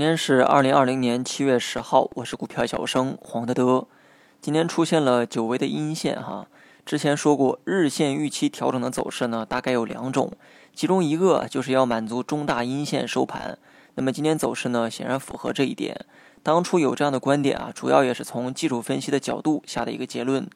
今天是二零二零年七月十号，我是股票小生黄德德。今天出现了久违的阴线哈。之前说过，日线预期调整的走势呢，大概有两种，其中一个就是要满足中大阴线收盘。那么今天走势呢，显然符合这一点。当初有这样的观点啊，主要也是从技术分析的角度下的一个结论。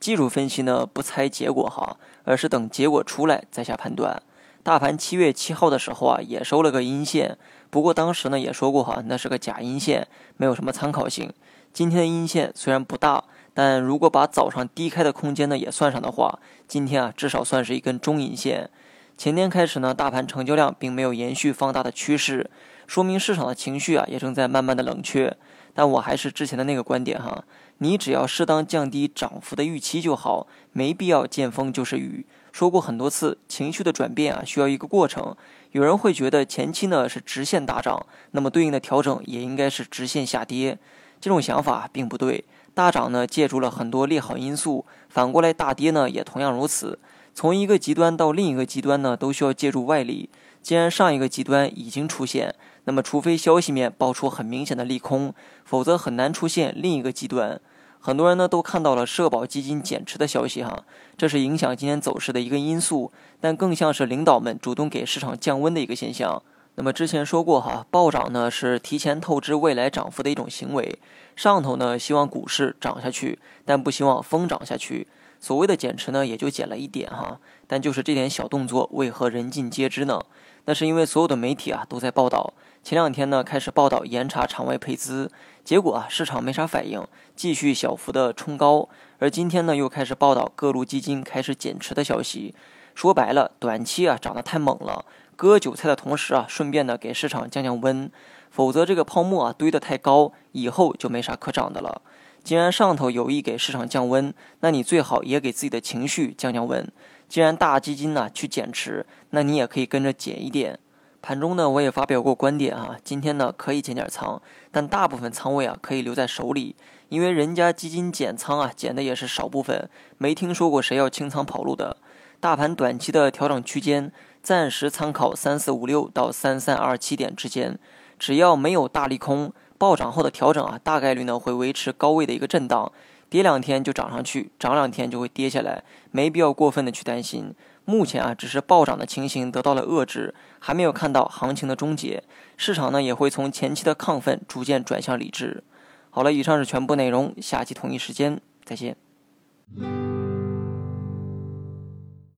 技术分析呢，不猜结果哈，而是等结果出来再下判断。大盘七月七号的时候啊，也收了个阴线，不过当时呢也说过哈，那是个假阴线，没有什么参考性。今天的阴线虽然不大，但如果把早上低开的空间呢也算上的话，今天啊至少算是一根中阴线。前天开始呢，大盘成交量并没有延续放大的趋势，说明市场的情绪啊也正在慢慢的冷却。但我还是之前的那个观点哈，你只要适当降低涨幅的预期就好，没必要见风就是雨。说过很多次，情绪的转变啊，需要一个过程。有人会觉得前期呢是直线大涨，那么对应的调整也应该是直线下跌。这种想法并不对。大涨呢借助了很多利好因素，反过来大跌呢也同样如此。从一个极端到另一个极端呢，都需要借助外力。既然上一个极端已经出现，那么除非消息面爆出很明显的利空，否则很难出现另一个极端。很多人呢都看到了社保基金减持的消息哈，这是影响今天走势的一个因素，但更像是领导们主动给市场降温的一个现象。那么之前说过哈，暴涨呢是提前透支未来涨幅的一种行为，上头呢希望股市涨下去，但不希望疯涨下去。所谓的减持呢也就减了一点哈，但就是这点小动作为何人尽皆知呢？那是因为所有的媒体啊都在报道。前两天呢开始报道严查场外配资，结果啊市场没啥反应，继续小幅的冲高。而今天呢又开始报道各路基金开始减持的消息，说白了，短期啊涨得太猛了，割韭菜的同时啊顺便呢给市场降降温，否则这个泡沫啊堆得太高，以后就没啥可涨的了。既然上头有意给市场降温，那你最好也给自己的情绪降降温。既然大基金呢去减持，那你也可以跟着减一点。盘中呢，我也发表过观点啊，今天呢可以减点仓，但大部分仓位啊可以留在手里，因为人家基金减仓啊减的也是少部分，没听说过谁要清仓跑路的。大盘短期的调整区间，暂时参考三四五六到三三二七点之间，只要没有大利空，暴涨后的调整啊，大概率呢会维持高位的一个震荡，跌两天就涨上去，涨两天就会跌下来，没必要过分的去担心。目前啊，只是暴涨的情形得到了遏制，还没有看到行情的终结。市场呢，也会从前期的亢奋逐渐转向理智。好了，以上是全部内容，下期同一时间再见。